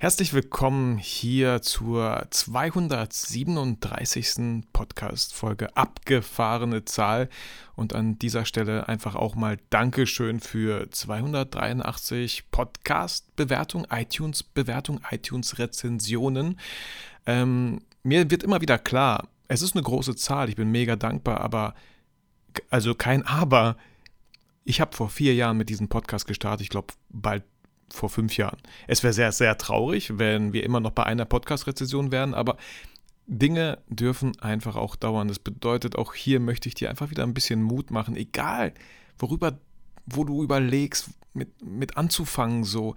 Herzlich willkommen hier zur 237. Podcast-Folge. Abgefahrene Zahl. Und an dieser Stelle einfach auch mal Dankeschön für 283 Podcast-Bewertungen, iTunes-Bewertungen, iTunes-Rezensionen. Ähm, mir wird immer wieder klar, es ist eine große Zahl, ich bin mega dankbar, aber, also kein Aber. Ich habe vor vier Jahren mit diesem Podcast gestartet, ich glaube bald vor fünf Jahren. Es wäre sehr, sehr traurig, wenn wir immer noch bei einer Podcast-Rezession wären, aber Dinge dürfen einfach auch dauern. Das bedeutet, auch hier möchte ich dir einfach wieder ein bisschen Mut machen, egal worüber, wo du überlegst, mit, mit anzufangen, so.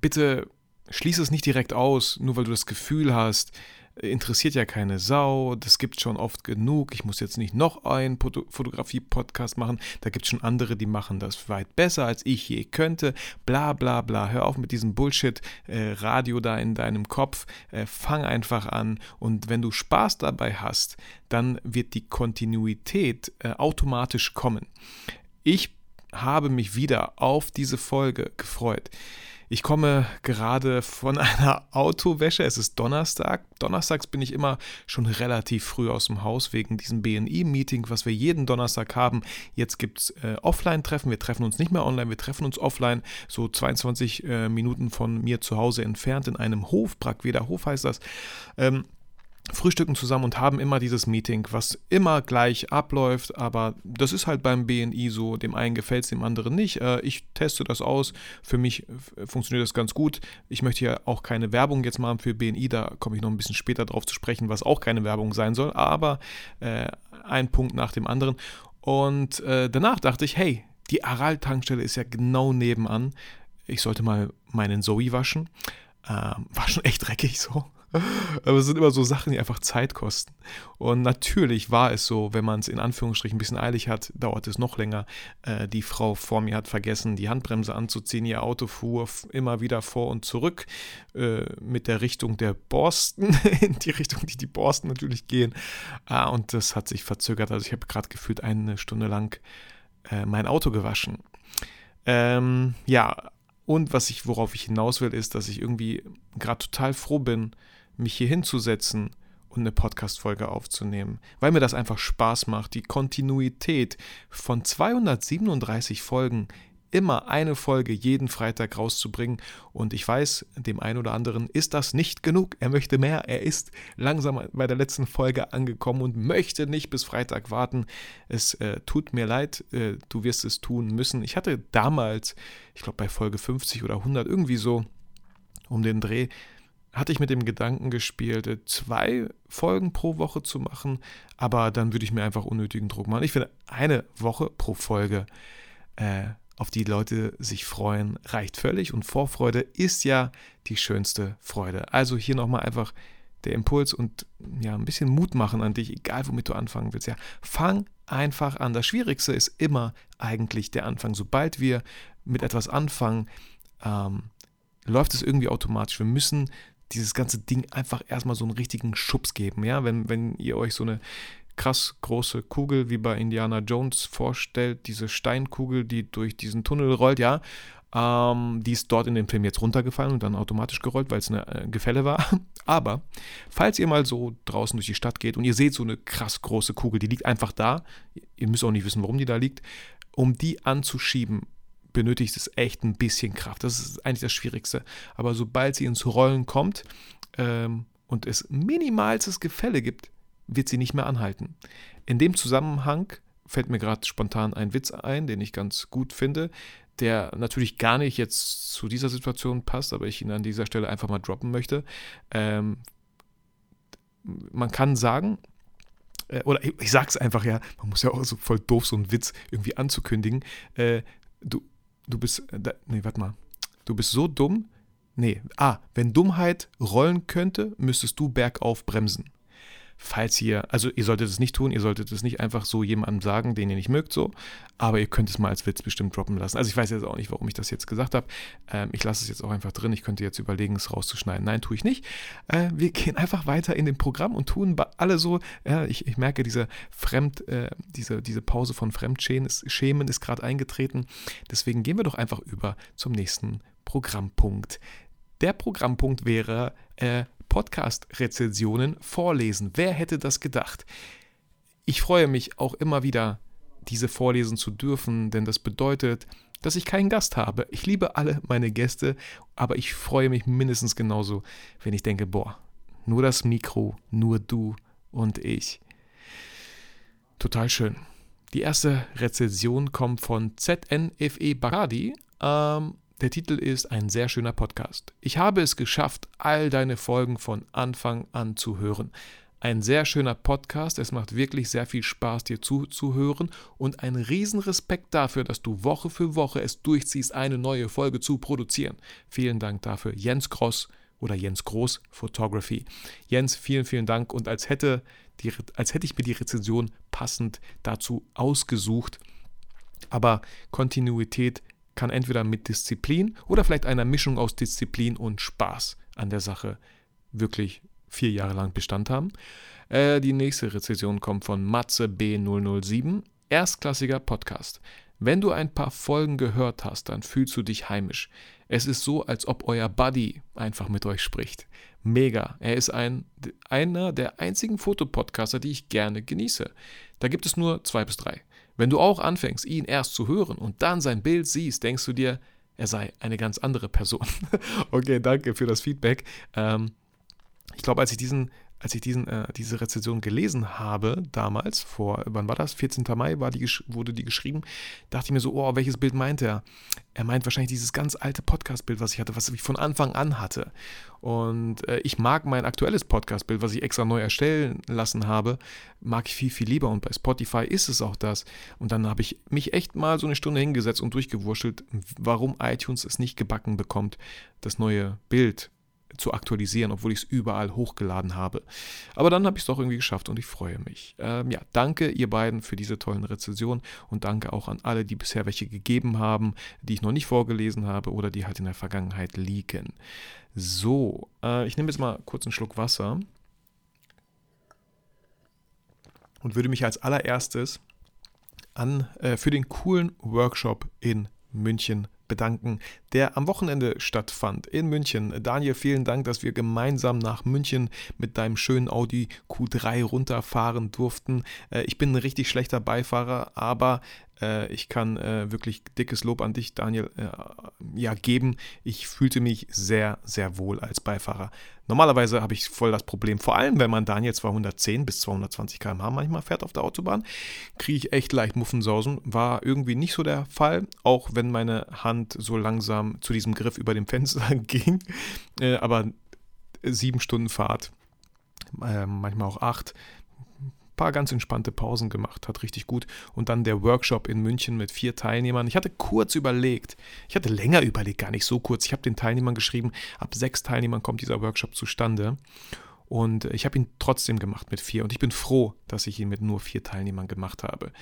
Bitte schließe es nicht direkt aus, nur weil du das Gefühl hast, interessiert ja keine Sau, das gibt schon oft genug, ich muss jetzt nicht noch einen Fotografie-Podcast machen, da gibt es schon andere, die machen das weit besser, als ich je könnte, bla bla bla, hör auf mit diesem Bullshit-Radio äh, da in deinem Kopf, äh, fang einfach an. Und wenn du Spaß dabei hast, dann wird die Kontinuität äh, automatisch kommen. Ich habe mich wieder auf diese Folge gefreut. Ich komme gerade von einer Autowäsche. Es ist Donnerstag. Donnerstags bin ich immer schon relativ früh aus dem Haus wegen diesem BNI-Meeting, was wir jeden Donnerstag haben. Jetzt gibt es äh, Offline-Treffen. Wir treffen uns nicht mehr online, wir treffen uns offline, so 22 äh, Minuten von mir zu Hause entfernt in einem Hof. Brackweder Hof heißt das. Ähm, frühstücken zusammen und haben immer dieses Meeting, was immer gleich abläuft, aber das ist halt beim BNI so, dem einen gefällt es, dem anderen nicht. Äh, ich teste das aus, für mich funktioniert das ganz gut. Ich möchte ja auch keine Werbung jetzt machen für BNI, da komme ich noch ein bisschen später drauf zu sprechen, was auch keine Werbung sein soll, aber äh, ein Punkt nach dem anderen. Und äh, danach dachte ich, hey, die Aral-Tankstelle ist ja genau nebenan. Ich sollte mal meinen Zoe waschen. Ähm, war schon echt dreckig so. Aber es sind immer so Sachen, die einfach Zeit kosten. Und natürlich war es so, wenn man es in Anführungsstrichen ein bisschen eilig hat, dauert es noch länger. Äh, die Frau vor mir hat vergessen, die Handbremse anzuziehen. Ihr Auto fuhr immer wieder vor und zurück äh, mit der Richtung der Borsten, in die Richtung, die die Borsten natürlich gehen. Ah, und das hat sich verzögert. Also ich habe gerade gefühlt eine Stunde lang äh, mein Auto gewaschen. Ähm, ja, und was ich, worauf ich hinaus will, ist, dass ich irgendwie gerade total froh bin, mich hier hinzusetzen und eine Podcast-Folge aufzunehmen, weil mir das einfach Spaß macht. Die Kontinuität von 237 Folgen, immer eine Folge jeden Freitag rauszubringen. Und ich weiß, dem einen oder anderen ist das nicht genug. Er möchte mehr. Er ist langsam bei der letzten Folge angekommen und möchte nicht bis Freitag warten. Es äh, tut mir leid, äh, du wirst es tun müssen. Ich hatte damals, ich glaube bei Folge 50 oder 100 irgendwie so um den Dreh, hatte ich mit dem Gedanken gespielt, äh, zwei Folgen pro Woche zu machen, aber dann würde ich mir einfach unnötigen Druck machen. Ich finde, eine Woche pro Folge, äh, auf die Leute sich freuen, reicht völlig und Vorfreude ist ja die schönste Freude. Also hier nochmal einfach der Impuls und ja, ein bisschen Mut machen an dich, egal womit du anfangen willst. Ja, fang einfach an. Das Schwierigste ist immer eigentlich der Anfang. Sobald wir mit etwas anfangen, ähm, läuft es irgendwie automatisch. Wir müssen dieses ganze Ding einfach erstmal so einen richtigen Schubs geben. Ja, wenn, wenn ihr euch so eine krass große Kugel wie bei Indiana Jones vorstellt, diese Steinkugel, die durch diesen Tunnel rollt, ja, ähm, die ist dort in dem Film jetzt runtergefallen und dann automatisch gerollt, weil es eine äh, Gefälle war. Aber falls ihr mal so draußen durch die Stadt geht und ihr seht so eine krass große Kugel, die liegt einfach da, ihr müsst auch nicht wissen, warum die da liegt, um die anzuschieben, benötigt es echt ein bisschen Kraft. Das ist eigentlich das Schwierigste. Aber sobald sie ins Rollen kommt ähm, und es minimalstes Gefälle gibt, wird sie nicht mehr anhalten. In dem Zusammenhang fällt mir gerade spontan ein Witz ein, den ich ganz gut finde, der natürlich gar nicht jetzt zu dieser Situation passt, aber ich ihn an dieser Stelle einfach mal droppen möchte. Ähm, man kann sagen, äh, oder ich, ich sag's einfach ja, man muss ja auch so voll doof so einen Witz irgendwie anzukündigen. Äh, du, du bist, äh, nee, warte mal, du bist so dumm, nee, ah, wenn Dummheit rollen könnte, müsstest du bergauf bremsen. Falls ihr, also ihr solltet es nicht tun, ihr solltet es nicht einfach so jemandem sagen, den ihr nicht mögt, so, aber ihr könnt es mal als Witz bestimmt droppen lassen. Also ich weiß jetzt auch nicht, warum ich das jetzt gesagt habe. Ähm, ich lasse es jetzt auch einfach drin. Ich könnte jetzt überlegen, es rauszuschneiden. Nein, tue ich nicht. Äh, wir gehen einfach weiter in dem Programm und tun alle so, äh, ich, ich, merke, diese Fremd, äh, diese, diese Pause von Fremdschämen ist, gerade eingetreten. Deswegen gehen wir doch einfach über zum nächsten Programmpunkt. Der Programmpunkt wäre äh, Podcast-Rezensionen vorlesen. Wer hätte das gedacht? Ich freue mich auch immer wieder, diese vorlesen zu dürfen, denn das bedeutet, dass ich keinen Gast habe. Ich liebe alle meine Gäste, aber ich freue mich mindestens genauso, wenn ich denke, boah, nur das Mikro, nur du und ich. Total schön. Die erste Rezension kommt von ZNFE Bagadi. Ähm, der Titel ist ein sehr schöner Podcast. Ich habe es geschafft, all deine Folgen von Anfang an zu hören. Ein sehr schöner Podcast, es macht wirklich sehr viel Spaß, dir zuzuhören und ein Riesenrespekt dafür, dass du Woche für Woche es durchziehst, eine neue Folge zu produzieren. Vielen Dank dafür, Jens Gross oder Jens Groß Photography. Jens, vielen, vielen Dank und als hätte, die, als hätte ich mir die Rezension passend dazu ausgesucht. Aber Kontinuität kann entweder mit Disziplin oder vielleicht einer Mischung aus Disziplin und Spaß an der Sache wirklich vier Jahre lang Bestand haben. Äh, die nächste Rezension kommt von Matze B007. Erstklassiger Podcast. Wenn du ein paar Folgen gehört hast, dann fühlst du dich heimisch. Es ist so, als ob euer Buddy einfach mit euch spricht. Mega. Er ist ein, einer der einzigen Fotopodcaster, die ich gerne genieße. Da gibt es nur zwei bis drei. Wenn du auch anfängst, ihn erst zu hören und dann sein Bild siehst, denkst du dir, er sei eine ganz andere Person. okay, danke für das Feedback. Ähm, ich glaube, als ich diesen als ich diesen, äh, diese Rezension gelesen habe, damals, vor, wann war das? 14. Mai war die, wurde die geschrieben, dachte ich mir so, oh, welches Bild meint er? Er meint wahrscheinlich dieses ganz alte Podcast-Bild, was ich hatte, was ich von Anfang an hatte. Und äh, ich mag mein aktuelles Podcast-Bild, was ich extra neu erstellen lassen habe, mag ich viel, viel lieber. Und bei Spotify ist es auch das. Und dann habe ich mich echt mal so eine Stunde hingesetzt und durchgewurschtelt, warum iTunes es nicht gebacken bekommt, das neue Bild zu aktualisieren, obwohl ich es überall hochgeladen habe. Aber dann habe ich es doch irgendwie geschafft und ich freue mich. Ähm, ja, danke ihr beiden für diese tollen Rezensionen und danke auch an alle, die bisher welche gegeben haben, die ich noch nicht vorgelesen habe oder die halt in der Vergangenheit liegen. So, äh, ich nehme jetzt mal kurz einen Schluck Wasser und würde mich als allererstes an äh, für den coolen Workshop in München bedanken, der am Wochenende stattfand in München. Daniel, vielen Dank, dass wir gemeinsam nach München mit deinem schönen Audi Q3 runterfahren durften. Äh, ich bin ein richtig schlechter Beifahrer, aber ich kann äh, wirklich dickes Lob an dich, Daniel, ja, geben. Ich fühlte mich sehr, sehr wohl als Beifahrer. Normalerweise habe ich voll das Problem, vor allem wenn man Daniel 210 bis 220 km/h manchmal fährt auf der Autobahn, kriege ich echt leicht Muffensausen. War irgendwie nicht so der Fall, auch wenn meine Hand so langsam zu diesem Griff über dem Fenster ging. Äh, aber sieben Stunden Fahrt, äh, manchmal auch acht, paar ganz entspannte Pausen gemacht, hat richtig gut. Und dann der Workshop in München mit vier Teilnehmern. Ich hatte kurz überlegt, ich hatte länger überlegt, gar nicht so kurz. Ich habe den Teilnehmern geschrieben, ab sechs Teilnehmern kommt dieser Workshop zustande. Und ich habe ihn trotzdem gemacht mit vier. Und ich bin froh, dass ich ihn mit nur vier Teilnehmern gemacht habe.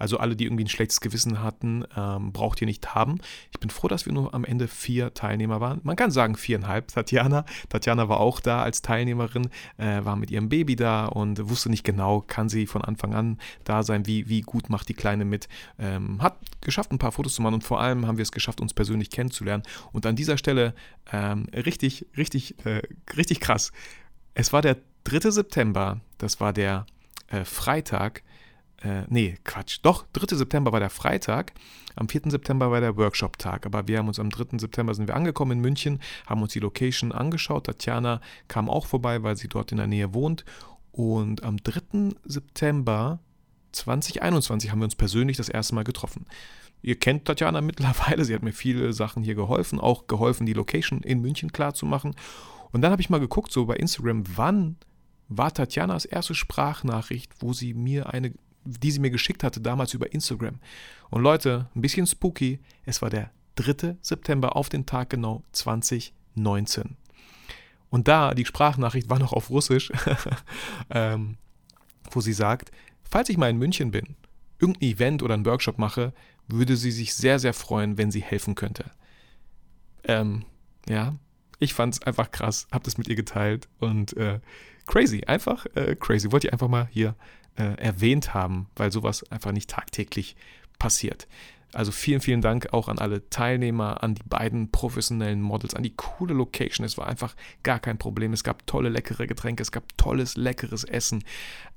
Also alle, die irgendwie ein schlechtes Gewissen hatten, ähm, braucht ihr nicht haben. Ich bin froh, dass wir nur am Ende vier Teilnehmer waren. Man kann sagen viereinhalb. Tatjana, Tatjana war auch da als Teilnehmerin, äh, war mit ihrem Baby da und wusste nicht genau, kann sie von Anfang an da sein, wie, wie gut macht die Kleine mit. Ähm, hat geschafft, ein paar Fotos zu machen und vor allem haben wir es geschafft, uns persönlich kennenzulernen. Und an dieser Stelle ähm, richtig, richtig, äh, richtig krass. Es war der 3. September, das war der äh, Freitag äh, nee, Quatsch, doch, 3. September war der Freitag, am 4. September war der Workshop-Tag, aber wir haben uns am 3. September sind wir angekommen in München, haben uns die Location angeschaut, Tatjana kam auch vorbei, weil sie dort in der Nähe wohnt und am 3. September 2021 haben wir uns persönlich das erste Mal getroffen. Ihr kennt Tatjana mittlerweile, sie hat mir viele Sachen hier geholfen, auch geholfen, die Location in München klar zu machen. Und dann habe ich mal geguckt, so bei Instagram, wann war Tatjanas erste Sprachnachricht, wo sie mir eine die sie mir geschickt hatte, damals über Instagram. Und Leute, ein bisschen spooky, es war der 3. September auf den Tag genau 2019. Und da, die Sprachnachricht war noch auf Russisch, ähm, wo sie sagt, falls ich mal in München bin, irgendein Event oder einen Workshop mache, würde sie sich sehr, sehr freuen, wenn sie helfen könnte. Ähm, ja, ich fand es einfach krass, habe das mit ihr geteilt und äh, crazy, einfach äh, crazy. Wollte ich einfach mal hier äh, erwähnt haben, weil sowas einfach nicht tagtäglich passiert. Also vielen, vielen Dank auch an alle Teilnehmer, an die beiden professionellen Models, an die coole Location. Es war einfach gar kein Problem. Es gab tolle, leckere Getränke, es gab tolles, leckeres Essen.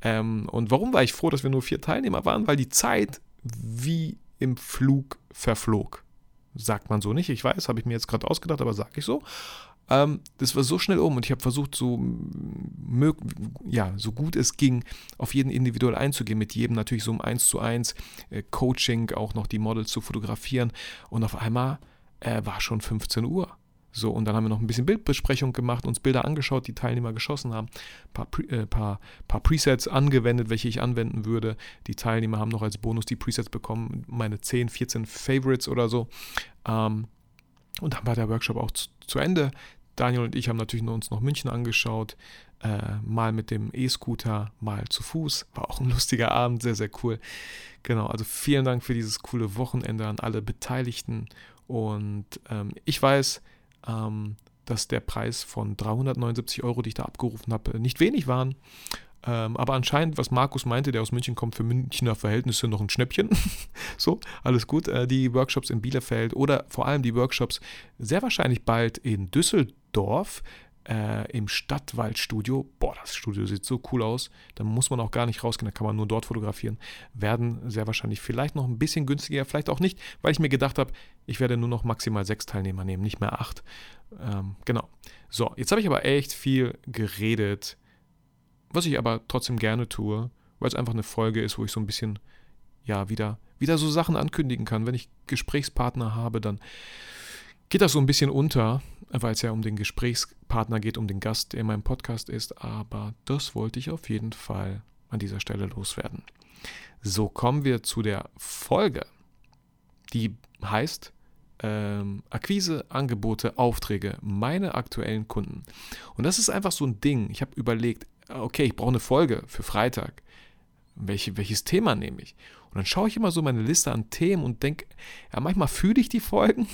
Ähm, und warum war ich froh, dass wir nur vier Teilnehmer waren? Weil die Zeit wie im Flug verflog. Sagt man so nicht, ich weiß, habe ich mir jetzt gerade ausgedacht, aber sage ich so. Ähm, das war so schnell um und ich habe versucht, so, ja, so gut es ging, auf jeden individuell einzugehen, mit jedem natürlich so um eins zu eins äh, Coaching, auch noch die Models zu fotografieren. Und auf einmal äh, war schon 15 Uhr. So, und dann haben wir noch ein bisschen Bildbesprechung gemacht, uns Bilder angeschaut, die Teilnehmer geschossen haben, ein paar, Pre äh, paar, paar Presets angewendet, welche ich anwenden würde. Die Teilnehmer haben noch als Bonus die Presets bekommen, meine 10, 14 Favorites oder so. Ähm, und dann war der Workshop auch zu, zu Ende. Daniel und ich haben natürlich uns noch München angeschaut, äh, mal mit dem E-Scooter, mal zu Fuß. War auch ein lustiger Abend, sehr, sehr cool. Genau, also vielen Dank für dieses coole Wochenende an alle Beteiligten. Und ähm, ich weiß, ähm, dass der Preis von 379 Euro, die ich da abgerufen habe, nicht wenig waren. Ähm, aber anscheinend, was Markus meinte, der aus München kommt, für Münchner Verhältnisse noch ein Schnäppchen. so, alles gut. Äh, die Workshops in Bielefeld oder vor allem die Workshops sehr wahrscheinlich bald in Düsseldorf. Äh, im Stadtwaldstudio, boah, das Studio sieht so cool aus, da muss man auch gar nicht rausgehen, da kann man nur dort fotografieren, werden sehr wahrscheinlich vielleicht noch ein bisschen günstiger, vielleicht auch nicht, weil ich mir gedacht habe, ich werde nur noch maximal sechs Teilnehmer nehmen, nicht mehr acht. Ähm, genau. So, jetzt habe ich aber echt viel geredet was ich aber trotzdem gerne tue, weil es einfach eine Folge ist, wo ich so ein bisschen, ja, wieder, wieder so Sachen ankündigen kann. Wenn ich Gesprächspartner habe, dann geht das so ein bisschen unter, weil es ja um den Gesprächspartner geht, um den Gast, der in meinem Podcast ist. Aber das wollte ich auf jeden Fall an dieser Stelle loswerden. So kommen wir zu der Folge, die heißt ähm, Akquise, Angebote, Aufträge, meine aktuellen Kunden. Und das ist einfach so ein Ding. Ich habe überlegt, okay, ich brauche eine Folge für Freitag. Welche, welches Thema nehme ich? Und dann schaue ich immer so meine Liste an Themen und denke, ja, manchmal fühle ich die Folgen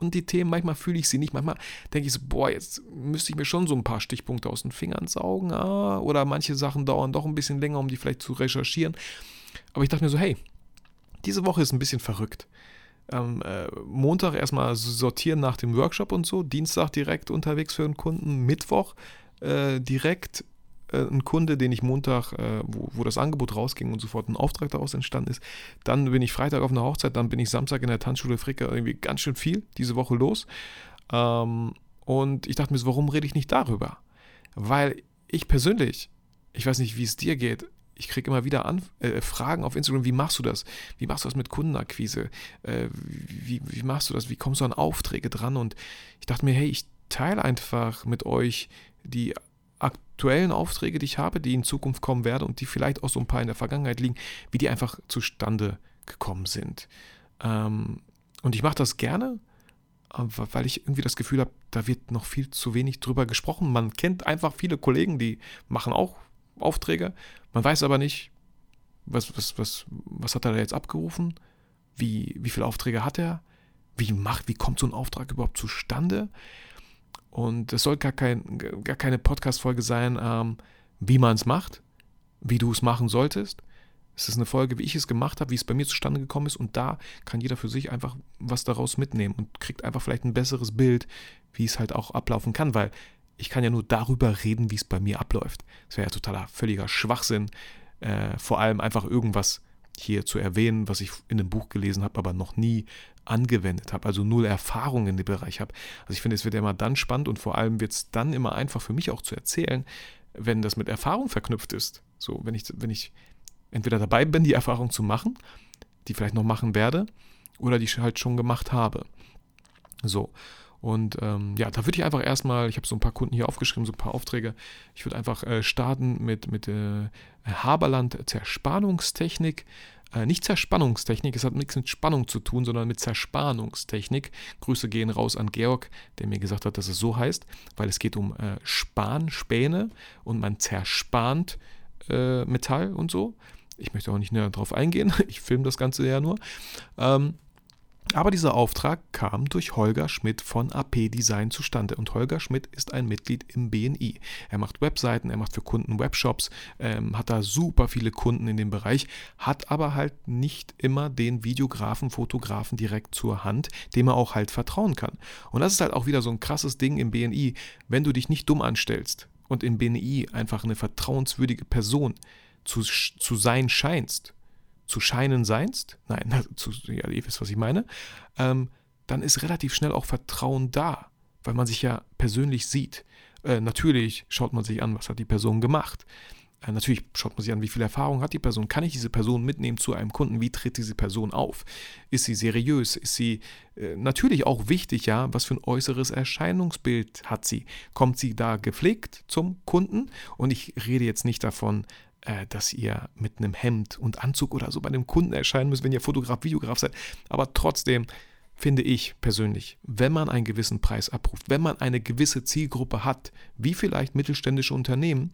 und die Themen, manchmal fühle ich sie nicht. Manchmal denke ich so, boah, jetzt müsste ich mir schon so ein paar Stichpunkte aus den Fingern saugen. Ah, oder manche Sachen dauern doch ein bisschen länger, um die vielleicht zu recherchieren. Aber ich dachte mir so, hey, diese Woche ist ein bisschen verrückt. Ähm, äh, Montag erstmal sortieren nach dem Workshop und so, Dienstag direkt unterwegs für einen Kunden, Mittwoch äh, direkt äh, ein Kunde, den ich Montag, äh, wo, wo das Angebot rausging und sofort ein Auftrag daraus entstanden ist. Dann bin ich Freitag auf einer Hochzeit, dann bin ich Samstag in der Tanzschule Fricke irgendwie ganz schön viel diese Woche los. Ähm, und ich dachte mir so, warum rede ich nicht darüber? Weil ich persönlich, ich weiß nicht, wie es dir geht, ich kriege immer wieder An äh, Fragen auf Instagram, wie machst du das? Wie machst du das mit Kundenakquise? Äh, wie, wie machst du das? Wie kommst du an Aufträge dran? Und ich dachte mir, hey, ich teile einfach mit euch die aktuellen Aufträge, die ich habe, die in Zukunft kommen werden und die vielleicht auch so ein paar in der Vergangenheit liegen, wie die einfach zustande gekommen sind. Ähm, und ich mache das gerne, weil ich irgendwie das Gefühl habe, da wird noch viel zu wenig drüber gesprochen. Man kennt einfach viele Kollegen, die machen auch Aufträge. Man weiß aber nicht, was, was, was, was hat er da jetzt abgerufen? Wie, wie viele Aufträge hat er? Wie macht, wie kommt so ein Auftrag überhaupt zustande? Und es soll gar, kein, gar keine Podcast-Folge sein, ähm, wie man es macht, wie du es machen solltest. Es ist eine Folge, wie ich es gemacht habe, wie es bei mir zustande gekommen ist. Und da kann jeder für sich einfach was daraus mitnehmen und kriegt einfach vielleicht ein besseres Bild, wie es halt auch ablaufen kann. Weil ich kann ja nur darüber reden, wie es bei mir abläuft. Das wäre ja totaler, völliger Schwachsinn. Äh, vor allem einfach irgendwas hier zu erwähnen, was ich in einem Buch gelesen habe, aber noch nie angewendet habe, also null Erfahrung in dem Bereich habe. Also ich finde, es wird immer dann spannend und vor allem wird es dann immer einfach für mich auch zu erzählen, wenn das mit Erfahrung verknüpft ist. So, wenn ich, wenn ich entweder dabei bin, die Erfahrung zu machen, die vielleicht noch machen werde, oder die ich halt schon gemacht habe. So. Und ähm, ja, da würde ich einfach erstmal, ich habe so ein paar Kunden hier aufgeschrieben, so ein paar Aufträge. Ich würde einfach äh, starten mit, mit äh, Haberland Zerspannungstechnik. Äh, nicht Zerspannungstechnik, es hat nichts mit Spannung zu tun, sondern mit Zerspannungstechnik. Grüße gehen raus an Georg, der mir gesagt hat, dass es so heißt, weil es geht um äh, Span, Späne und man zerspannt äh, Metall und so. Ich möchte auch nicht näher darauf eingehen, ich filme das Ganze ja nur. Ähm, aber dieser Auftrag kam durch Holger Schmidt von AP Design zustande. Und Holger Schmidt ist ein Mitglied im BNI. Er macht Webseiten, er macht für Kunden Webshops, ähm, hat da super viele Kunden in dem Bereich, hat aber halt nicht immer den Videografen, Fotografen direkt zur Hand, dem er auch halt vertrauen kann. Und das ist halt auch wieder so ein krasses Ding im BNI, wenn du dich nicht dumm anstellst und im BNI einfach eine vertrauenswürdige Person zu, zu sein scheinst zu scheinen seinst, nein, zu, ja, ihr wisst, was ich meine, ähm, dann ist relativ schnell auch Vertrauen da, weil man sich ja persönlich sieht. Äh, natürlich schaut man sich an, was hat die Person gemacht. Äh, natürlich schaut man sich an, wie viel Erfahrung hat die Person. Kann ich diese Person mitnehmen zu einem Kunden? Wie tritt diese Person auf? Ist sie seriös? Ist sie äh, natürlich auch wichtig, ja? Was für ein äußeres Erscheinungsbild hat sie? Kommt sie da gepflegt zum Kunden? Und ich rede jetzt nicht davon, äh, dass ihr mit einem Hemd und Anzug oder so bei dem Kunden erscheinen müsst, wenn ihr Fotograf, Videograf seid. Aber trotzdem finde ich persönlich, wenn man einen gewissen Preis abruft, wenn man eine gewisse Zielgruppe hat, wie vielleicht mittelständische Unternehmen,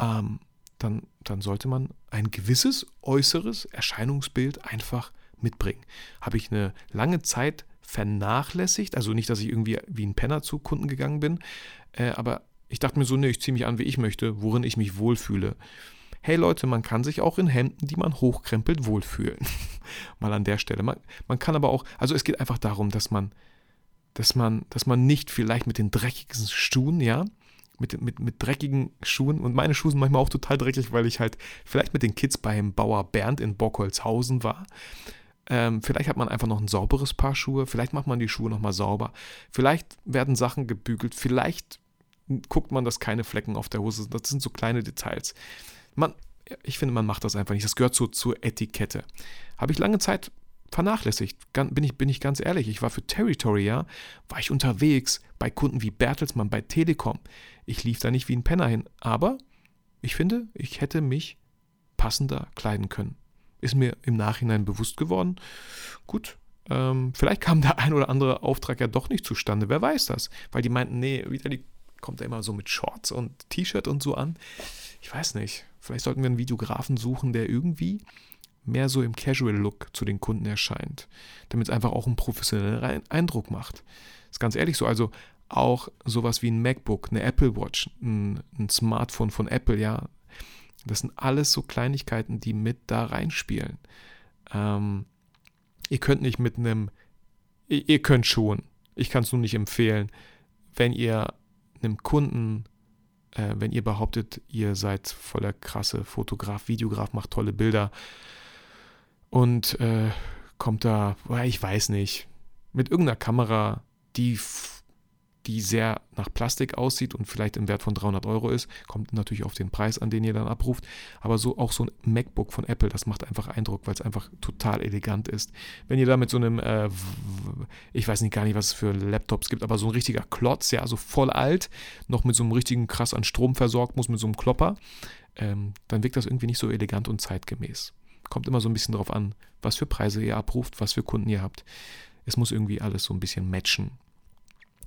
ähm, dann, dann sollte man ein gewisses äußeres Erscheinungsbild einfach mitbringen. Habe ich eine lange Zeit vernachlässigt, also nicht, dass ich irgendwie wie ein Penner zu Kunden gegangen bin, äh, aber ich dachte mir so, nee, ich ziehe mich an, wie ich möchte, worin ich mich wohlfühle. Hey Leute, man kann sich auch in Hemden, die man hochkrempelt, wohlfühlen. Mal an der Stelle. Man, man kann aber auch, also es geht einfach darum, dass man, dass man, dass man nicht vielleicht mit den dreckigsten Schuhen, ja, mit, mit, mit dreckigen Schuhen und meine Schuhe sind manchmal auch total dreckig, weil ich halt vielleicht mit den Kids beim Bauer Bernd in Bockholzhausen war. Ähm, vielleicht hat man einfach noch ein sauberes Paar Schuhe, vielleicht macht man die Schuhe nochmal sauber, vielleicht werden Sachen gebügelt, vielleicht guckt man, dass keine Flecken auf der Hose sind. Das sind so kleine Details. Man, ich finde, man macht das einfach nicht. Das gehört so zur Etikette. Habe ich lange Zeit vernachlässigt. Bin ich, bin ich ganz ehrlich. Ich war für Territory, ja, war ich unterwegs bei Kunden wie Bertelsmann, bei Telekom. Ich lief da nicht wie ein Penner hin. Aber ich finde, ich hätte mich passender kleiden können. Ist mir im Nachhinein bewusst geworden. Gut, ähm, vielleicht kam der ein oder andere Auftrag ja doch nicht zustande. Wer weiß das? Weil die meinten, nee, wieder die kommt er immer so mit Shorts und T-Shirt und so an. Ich weiß nicht. Vielleicht sollten wir einen Videografen suchen, der irgendwie mehr so im Casual-Look zu den Kunden erscheint, damit es einfach auch einen professionellen Eindruck macht. Ist ganz ehrlich so. Also auch sowas wie ein MacBook, eine Apple Watch, ein, ein Smartphone von Apple, ja. Das sind alles so Kleinigkeiten, die mit da reinspielen. Ähm, ihr könnt nicht mit einem, ihr, ihr könnt schon, ich kann es nur nicht empfehlen, wenn ihr einem Kunden, äh, wenn ihr behauptet, ihr seid voller krasse Fotograf, Videograf, macht tolle Bilder und äh, kommt da, ich weiß nicht, mit irgendeiner Kamera, die die sehr nach Plastik aussieht und vielleicht im Wert von 300 Euro ist. Kommt natürlich auf den Preis an, den ihr dann abruft. Aber so auch so ein MacBook von Apple, das macht einfach Eindruck, weil es einfach total elegant ist. Wenn ihr da mit so einem, äh, ich weiß nicht gar nicht, was es für Laptops gibt, aber so ein richtiger Klotz, ja, so voll alt, noch mit so einem richtigen krass an Strom versorgt muss, mit so einem Klopper, ähm, dann wirkt das irgendwie nicht so elegant und zeitgemäß. Kommt immer so ein bisschen drauf an, was für Preise ihr abruft, was für Kunden ihr habt. Es muss irgendwie alles so ein bisschen matchen.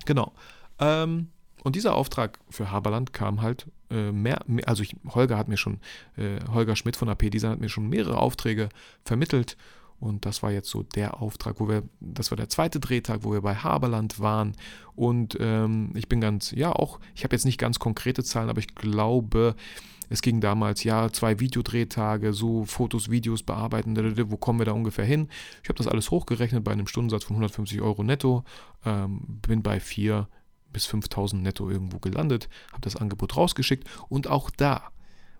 Genau. Ähm, und dieser Auftrag für Haberland kam halt äh, mehr, mehr, also ich, Holger hat mir schon, äh, Holger Schmidt von AP Design hat mir schon mehrere Aufträge vermittelt und das war jetzt so der Auftrag, wo wir, das war der zweite Drehtag, wo wir bei Haberland waren. Und ähm, ich bin ganz, ja, auch, ich habe jetzt nicht ganz konkrete Zahlen, aber ich glaube, es ging damals, ja, zwei Videodrehtage, so Fotos, Videos bearbeiten, wo kommen wir da ungefähr hin? Ich habe das alles hochgerechnet bei einem Stundensatz von 150 Euro netto, ähm, bin bei 4 bis 5000 netto irgendwo gelandet, habe das Angebot rausgeschickt und auch da,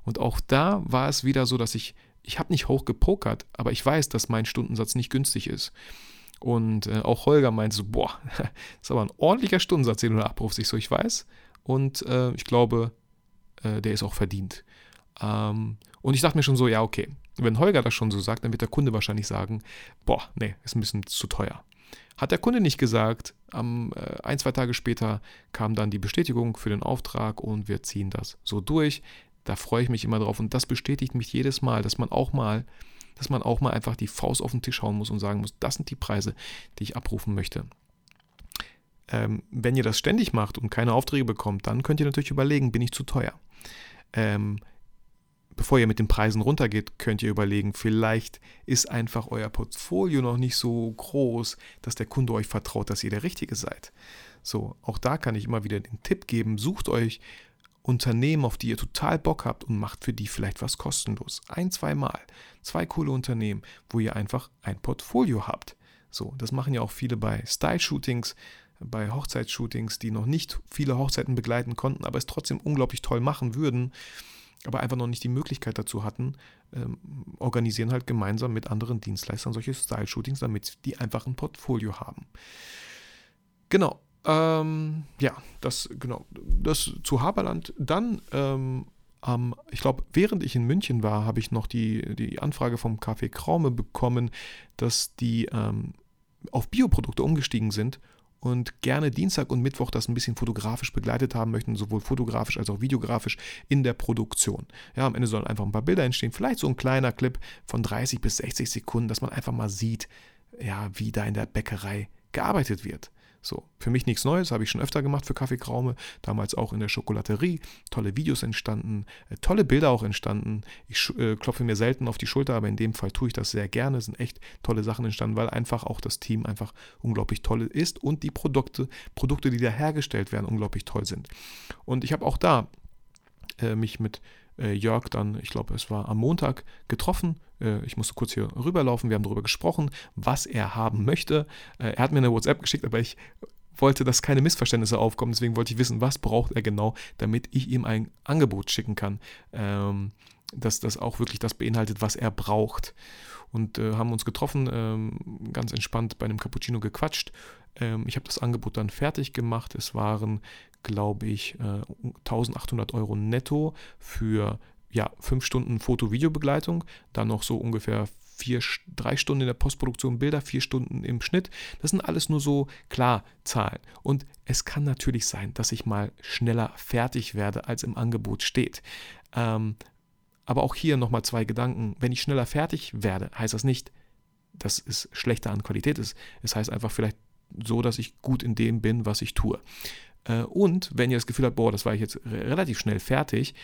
und auch da war es wieder so, dass ich, ich habe nicht hoch gepokert, aber ich weiß, dass mein Stundensatz nicht günstig ist. Und äh, auch Holger meinte so, boah, das ist aber ein ordentlicher Stundensatz, den du da abrufst. Ich so, ich weiß. Und äh, ich glaube, äh, der ist auch verdient. Ähm, und ich dachte mir schon so, ja, okay, wenn Holger das schon so sagt, dann wird der Kunde wahrscheinlich sagen, boah, nee, ist ein bisschen zu teuer. Hat der Kunde nicht gesagt, am, äh, ein, zwei Tage später kam dann die Bestätigung für den Auftrag und wir ziehen das so durch. Da freue ich mich immer drauf und das bestätigt mich jedes Mal, dass man auch mal dass man auch mal einfach die Faust auf den Tisch hauen muss und sagen muss, das sind die Preise, die ich abrufen möchte. Ähm, wenn ihr das ständig macht und keine Aufträge bekommt, dann könnt ihr natürlich überlegen, bin ich zu teuer? Ähm, bevor ihr mit den Preisen runtergeht, könnt ihr überlegen, vielleicht ist einfach euer Portfolio noch nicht so groß, dass der Kunde euch vertraut, dass ihr der Richtige seid. So, auch da kann ich immer wieder den Tipp geben, sucht euch Unternehmen, auf die ihr total Bock habt und macht für die vielleicht was kostenlos. Ein, zwei Mal. Zwei coole Unternehmen, wo ihr einfach ein Portfolio habt. So, das machen ja auch viele bei Style-Shootings bei Hochzeitsshootings, die noch nicht viele Hochzeiten begleiten konnten, aber es trotzdem unglaublich toll machen würden, aber einfach noch nicht die Möglichkeit dazu hatten, ähm, organisieren halt gemeinsam mit anderen Dienstleistern solche Style-Shootings, damit die einfach ein Portfolio haben. Genau. Ähm, ja, das, genau, das zu Haberland. Dann, ähm, ähm, ich glaube, während ich in München war, habe ich noch die, die Anfrage vom Café Kraume bekommen, dass die ähm, auf Bioprodukte umgestiegen sind und gerne Dienstag und Mittwoch das ein bisschen fotografisch begleitet haben möchten, sowohl fotografisch als auch videografisch in der Produktion. Ja, am Ende sollen einfach ein paar Bilder entstehen, vielleicht so ein kleiner Clip von 30 bis 60 Sekunden, dass man einfach mal sieht, ja, wie da in der Bäckerei gearbeitet wird. So, für mich nichts Neues, habe ich schon öfter gemacht für Kaffeekraume, damals auch in der Schokolaterie. Tolle Videos entstanden, äh, tolle Bilder auch entstanden. Ich äh, klopfe mir selten auf die Schulter, aber in dem Fall tue ich das sehr gerne. Es sind echt tolle Sachen entstanden, weil einfach auch das Team einfach unglaublich toll ist und die Produkte, Produkte, die da hergestellt werden, unglaublich toll sind. Und ich habe auch da äh, mich mit äh, Jörg dann, ich glaube, es war am Montag getroffen. Äh, ich musste kurz hier rüberlaufen. Wir haben darüber gesprochen, was er haben möchte. Äh, er hat mir eine WhatsApp geschickt, aber ich wollte, dass keine Missverständnisse aufkommen. Deswegen wollte ich wissen, was braucht er genau, damit ich ihm ein Angebot schicken kann, ähm, dass das auch wirklich das beinhaltet, was er braucht. Und äh, haben uns getroffen, ähm, ganz entspannt bei einem Cappuccino gequatscht. Ähm, ich habe das Angebot dann fertig gemacht. Es waren glaube ich, 1800 äh, Euro netto für ja, fünf Stunden Foto-Video-Begleitung, dann noch so ungefähr vier, drei Stunden in der Postproduktion Bilder, vier Stunden im Schnitt. Das sind alles nur so, klar, Zahlen. Und es kann natürlich sein, dass ich mal schneller fertig werde, als im Angebot steht. Ähm, aber auch hier nochmal zwei Gedanken. Wenn ich schneller fertig werde, heißt das nicht, dass es schlechter an Qualität ist. Es heißt einfach vielleicht so, dass ich gut in dem bin, was ich tue. Äh, und wenn ihr das Gefühl habt, boah, das war ich jetzt relativ schnell fertig,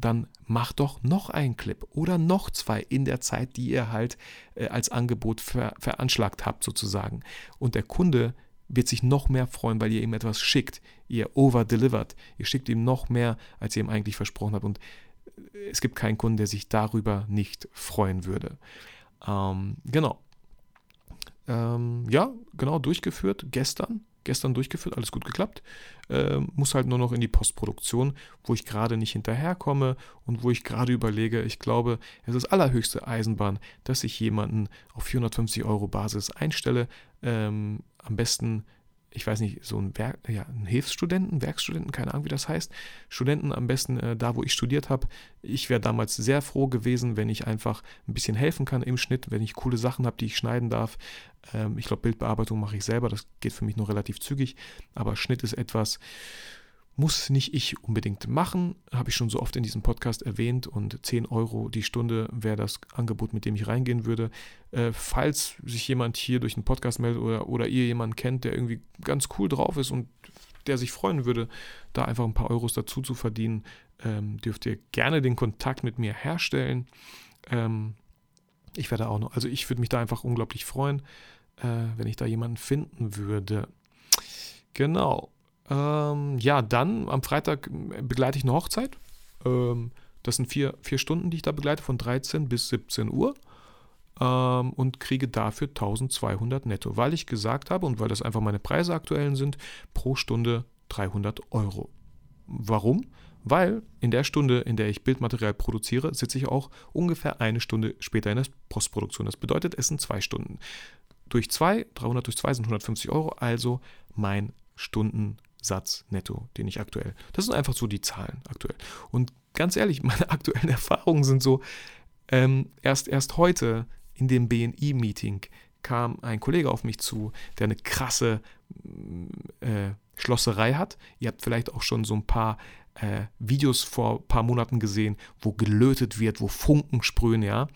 dann macht doch noch einen Clip oder noch zwei in der Zeit, die ihr halt äh, als Angebot ver veranschlagt habt sozusagen. Und der Kunde wird sich noch mehr freuen, weil ihr ihm etwas schickt. Ihr over-delivert. Ihr schickt ihm noch mehr, als ihr ihm eigentlich versprochen habt. Und äh, es gibt keinen Kunden, der sich darüber nicht freuen würde. Ähm, genau. Ähm, ja, genau, durchgeführt gestern gestern durchgeführt, alles gut geklappt. Äh, muss halt nur noch in die Postproduktion, wo ich gerade nicht hinterherkomme und wo ich gerade überlege, ich glaube, es ist allerhöchste Eisenbahn, dass ich jemanden auf 450 Euro Basis einstelle. Ähm, am besten ich weiß nicht, so ein, Werk, ja, ein Hilfsstudenten, Werkstudenten, keine Ahnung, wie das heißt. Studenten am besten äh, da, wo ich studiert habe. Ich wäre damals sehr froh gewesen, wenn ich einfach ein bisschen helfen kann im Schnitt, wenn ich coole Sachen habe, die ich schneiden darf. Ähm, ich glaube, Bildbearbeitung mache ich selber, das geht für mich noch relativ zügig. Aber Schnitt ist etwas, muss nicht ich unbedingt machen, habe ich schon so oft in diesem Podcast erwähnt und 10 Euro die Stunde wäre das Angebot, mit dem ich reingehen würde. Äh, falls sich jemand hier durch einen Podcast meldet oder, oder ihr jemanden kennt, der irgendwie ganz cool drauf ist und der sich freuen würde, da einfach ein paar Euros dazu zu verdienen, ähm, dürft ihr gerne den Kontakt mit mir herstellen. Ähm, ich werde auch noch, also ich würde mich da einfach unglaublich freuen, äh, wenn ich da jemanden finden würde. Genau. Ähm, ja, dann am Freitag begleite ich eine Hochzeit. Ähm, das sind vier, vier Stunden, die ich da begleite, von 13 bis 17 Uhr. Ähm, und kriege dafür 1200 netto, weil ich gesagt habe und weil das einfach meine Preise aktuellen sind, pro Stunde 300 Euro. Warum? Weil in der Stunde, in der ich Bildmaterial produziere, sitze ich auch ungefähr eine Stunde später in der Postproduktion. Das bedeutet, es sind zwei Stunden. Durch zwei, 300 durch zwei sind 150 Euro, also mein Stunden Satz netto, den ich aktuell. Das sind einfach so die Zahlen aktuell. Und ganz ehrlich, meine aktuellen Erfahrungen sind so, ähm, erst, erst heute in dem BNI-Meeting kam ein Kollege auf mich zu, der eine krasse äh, Schlosserei hat. Ihr habt vielleicht auch schon so ein paar äh, Videos vor ein paar Monaten gesehen, wo gelötet wird, wo Funken sprühen, ja.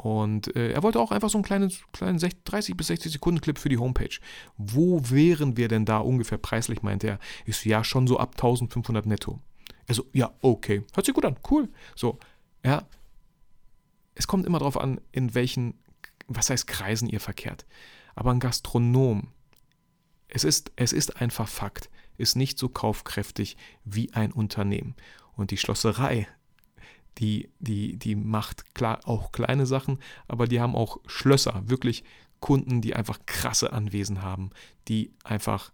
Und äh, er wollte auch einfach so einen kleinen, kleinen 30 bis 60 Sekunden Clip für die Homepage. Wo wären wir denn da ungefähr preislich, meinte er. Ich so, ja, schon so ab 1500 netto. Er so, ja, okay. Hört sich gut an, cool. So, ja. Es kommt immer darauf an, in welchen, was heißt Kreisen ihr verkehrt. Aber ein Gastronom, es ist, es ist einfach Fakt, ist nicht so kaufkräftig wie ein Unternehmen. Und die Schlosserei die, die, die macht klar auch kleine Sachen, aber die haben auch Schlösser, wirklich Kunden, die einfach krasse Anwesen haben, die einfach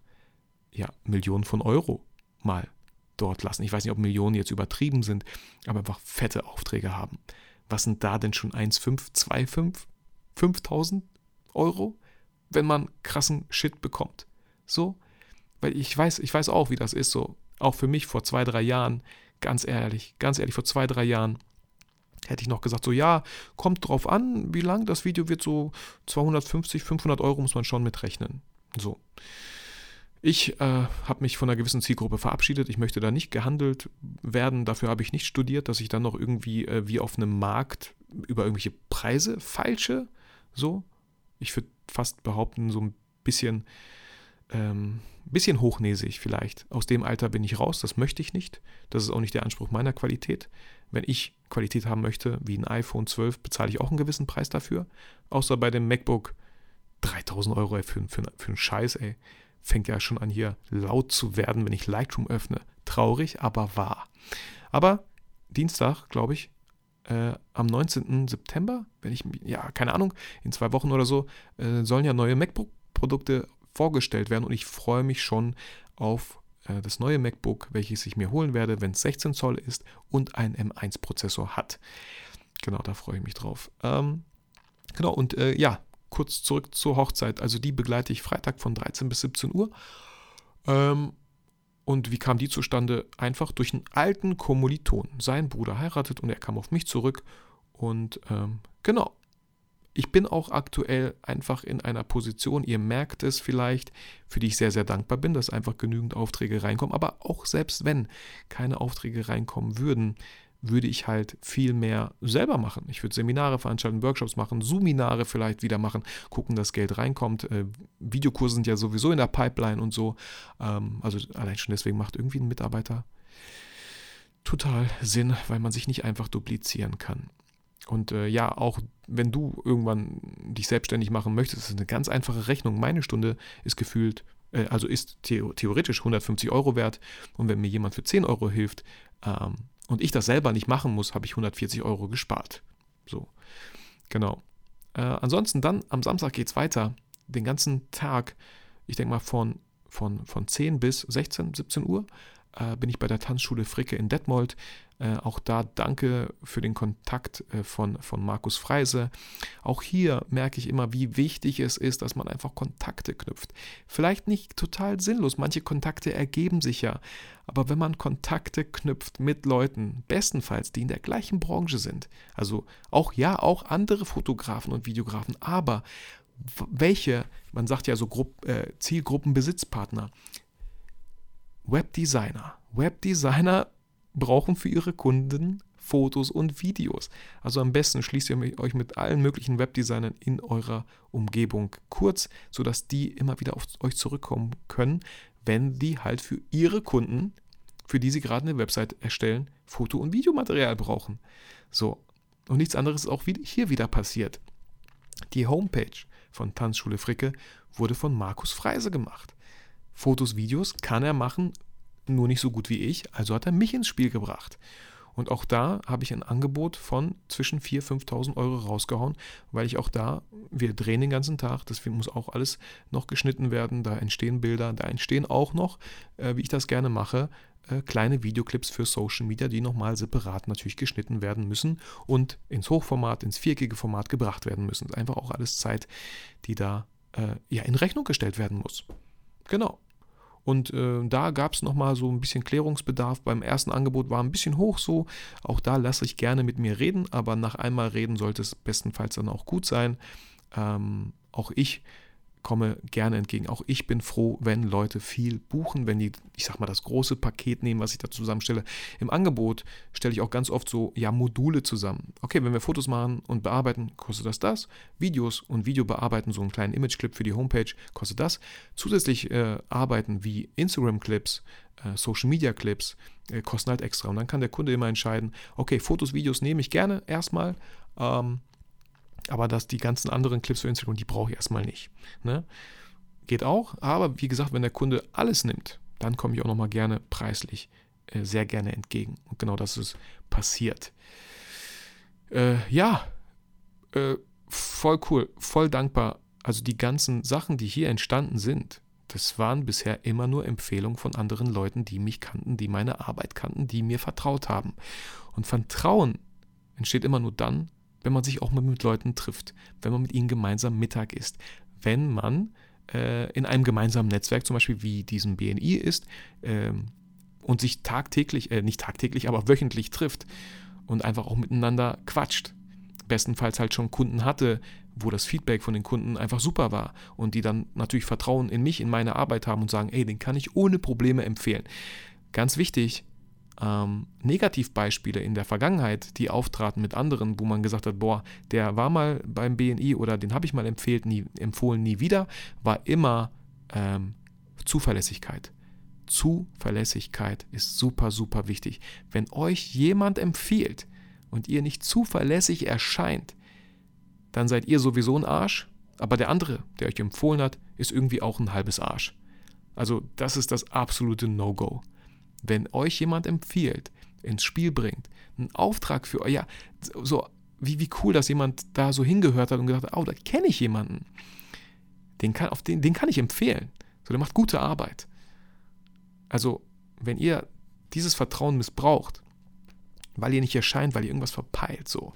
ja, Millionen von Euro mal dort lassen. Ich weiß nicht, ob Millionen jetzt übertrieben sind, aber einfach fette Aufträge haben. Was sind da denn schon 1,5, 2,5, 5.000 Euro, wenn man krassen Shit bekommt? So, weil ich weiß, ich weiß auch, wie das ist. So, auch für mich vor zwei, drei Jahren Ganz ehrlich, ganz ehrlich, vor zwei, drei Jahren hätte ich noch gesagt, so ja, kommt drauf an, wie lang das Video wird, so 250, 500 Euro muss man schon mitrechnen. So. Ich äh, habe mich von einer gewissen Zielgruppe verabschiedet. Ich möchte da nicht gehandelt werden. Dafür habe ich nicht studiert, dass ich dann noch irgendwie äh, wie auf einem Markt über irgendwelche Preise falsche. So. Ich würde fast behaupten, so ein bisschen ähm, bisschen hochnäsig vielleicht. Aus dem Alter bin ich raus, das möchte ich nicht. Das ist auch nicht der Anspruch meiner Qualität. Wenn ich Qualität haben möchte, wie ein iPhone 12, bezahle ich auch einen gewissen Preis dafür. Außer bei dem MacBook 3000 Euro für, für, für einen Scheiß, ey. Fängt ja schon an hier laut zu werden, wenn ich Lightroom öffne. Traurig, aber wahr. Aber Dienstag, glaube ich, äh, am 19. September, wenn ich, ja, keine Ahnung, in zwei Wochen oder so, äh, sollen ja neue MacBook-Produkte vorgestellt werden und ich freue mich schon auf äh, das neue MacBook, welches ich mir holen werde, wenn es 16 Zoll ist und einen M1-Prozessor hat. Genau, da freue ich mich drauf. Ähm, genau, und äh, ja, kurz zurück zur Hochzeit. Also die begleite ich Freitag von 13 bis 17 Uhr. Ähm, und wie kam die zustande? Einfach durch einen alten Kommiliton. Sein Bruder heiratet und er kam auf mich zurück. Und ähm, genau, ich bin auch aktuell einfach in einer Position, ihr merkt es vielleicht, für die ich sehr, sehr dankbar bin, dass einfach genügend Aufträge reinkommen. Aber auch selbst wenn keine Aufträge reinkommen würden, würde ich halt viel mehr selber machen. Ich würde Seminare veranstalten, Workshops machen, Seminare vielleicht wieder machen, gucken, dass Geld reinkommt. Äh, Videokurse sind ja sowieso in der Pipeline und so. Ähm, also allein schon deswegen macht irgendwie ein Mitarbeiter total Sinn, weil man sich nicht einfach duplizieren kann. Und äh, ja, auch wenn du irgendwann dich selbstständig machen möchtest, ist eine ganz einfache Rechnung. Meine Stunde ist gefühlt, äh, also ist theoretisch 150 Euro wert. Und wenn mir jemand für 10 Euro hilft ähm, und ich das selber nicht machen muss, habe ich 140 Euro gespart. So, genau. Äh, ansonsten dann am Samstag geht es weiter. Den ganzen Tag, ich denke mal von, von, von 10 bis 16, 17 Uhr, äh, bin ich bei der Tanzschule Fricke in Detmold. Äh, auch da danke für den Kontakt äh, von, von Markus Freise. Auch hier merke ich immer, wie wichtig es ist, dass man einfach Kontakte knüpft. Vielleicht nicht total sinnlos, manche Kontakte ergeben sich ja, aber wenn man Kontakte knüpft mit Leuten, bestenfalls, die in der gleichen Branche sind, also auch ja, auch andere Fotografen und Videografen, aber welche, man sagt ja so Grupp, äh, Zielgruppenbesitzpartner, Webdesigner. Webdesigner brauchen für ihre Kunden Fotos und Videos. Also am besten schließt ihr euch mit allen möglichen Webdesignern in eurer Umgebung kurz, sodass die immer wieder auf euch zurückkommen können, wenn die halt für ihre Kunden, für die sie gerade eine Website erstellen, Foto- und Videomaterial brauchen. So, und nichts anderes ist auch hier wieder passiert. Die Homepage von Tanzschule Fricke wurde von Markus Freise gemacht. Fotos, Videos kann er machen nur nicht so gut wie ich, also hat er mich ins Spiel gebracht. Und auch da habe ich ein Angebot von zwischen 4.000, 5.000 Euro rausgehauen, weil ich auch da, wir drehen den ganzen Tag, das muss auch alles noch geschnitten werden, da entstehen Bilder, da entstehen auch noch, äh, wie ich das gerne mache, äh, kleine Videoclips für Social Media, die nochmal separat natürlich geschnitten werden müssen und ins Hochformat, ins viereckige Format gebracht werden müssen. Einfach auch alles Zeit, die da äh, ja in Rechnung gestellt werden muss. Genau. Und äh, da gab es nochmal so ein bisschen Klärungsbedarf. Beim ersten Angebot war ein bisschen hoch so. Auch da lasse ich gerne mit mir reden, aber nach einmal reden sollte es bestenfalls dann auch gut sein. Ähm, auch ich komme gerne entgegen. Auch ich bin froh, wenn Leute viel buchen, wenn die, ich sag mal, das große Paket nehmen, was ich da zusammenstelle. Im Angebot stelle ich auch ganz oft so, ja, Module zusammen. Okay, wenn wir Fotos machen und bearbeiten, kostet das das. Videos und Video bearbeiten, so einen kleinen Image-Clip für die Homepage, kostet das. Zusätzlich äh, Arbeiten wie Instagram-Clips, äh, Social-Media-Clips äh, kosten halt extra. Und dann kann der Kunde immer entscheiden, okay, Fotos, Videos nehme ich gerne erstmal. Ähm, aber dass die ganzen anderen Clips für Instagram, die brauche ich erstmal nicht. Ne? Geht auch, aber wie gesagt, wenn der Kunde alles nimmt, dann komme ich auch nochmal gerne preislich äh, sehr gerne entgegen. Und genau das ist passiert. Äh, ja, äh, voll cool, voll dankbar. Also die ganzen Sachen, die hier entstanden sind, das waren bisher immer nur Empfehlungen von anderen Leuten, die mich kannten, die meine Arbeit kannten, die mir vertraut haben. Und Vertrauen entsteht immer nur dann, wenn man sich auch mal mit Leuten trifft, wenn man mit ihnen gemeinsam Mittag isst, wenn man äh, in einem gemeinsamen Netzwerk, zum Beispiel wie diesem BNI ist, äh, und sich tagtäglich, äh, nicht tagtäglich, aber wöchentlich trifft und einfach auch miteinander quatscht. Bestenfalls halt schon Kunden hatte, wo das Feedback von den Kunden einfach super war und die dann natürlich Vertrauen in mich, in meine Arbeit haben und sagen, ey, den kann ich ohne Probleme empfehlen. Ganz wichtig, ähm, Negativbeispiele in der Vergangenheit, die auftraten mit anderen, wo man gesagt hat, boah, der war mal beim BNI oder den habe ich mal empfehlt, nie, empfohlen, nie wieder, war immer ähm, Zuverlässigkeit. Zuverlässigkeit ist super, super wichtig. Wenn euch jemand empfiehlt und ihr nicht zuverlässig erscheint, dann seid ihr sowieso ein Arsch, aber der andere, der euch empfohlen hat, ist irgendwie auch ein halbes Arsch. Also das ist das absolute No-Go wenn euch jemand empfiehlt, ins Spiel bringt, einen Auftrag für euch, ja, so wie, wie cool, dass jemand da so hingehört hat und gesagt hat, oh, da kenne ich jemanden. Den kann, auf den, den kann ich empfehlen. So, der macht gute Arbeit. Also, wenn ihr dieses Vertrauen missbraucht, weil ihr nicht erscheint, weil ihr irgendwas verpeilt, so,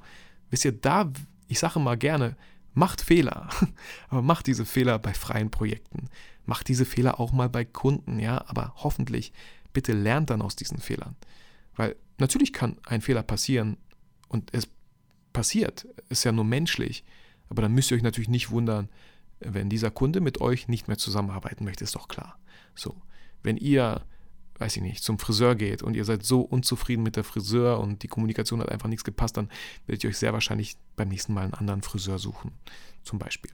wisst ihr, da, ich sage mal gerne, macht Fehler, aber macht diese Fehler bei freien Projekten, macht diese Fehler auch mal bei Kunden, ja, aber hoffentlich bitte lernt dann aus diesen Fehlern. Weil natürlich kann ein Fehler passieren und es passiert, ist ja nur menschlich, aber dann müsst ihr euch natürlich nicht wundern, wenn dieser Kunde mit euch nicht mehr zusammenarbeiten möchte, ist doch klar. So, wenn ihr, weiß ich nicht, zum Friseur geht und ihr seid so unzufrieden mit der Friseur und die Kommunikation hat einfach nichts gepasst, dann werdet ihr euch sehr wahrscheinlich beim nächsten Mal einen anderen Friseur suchen, zum Beispiel.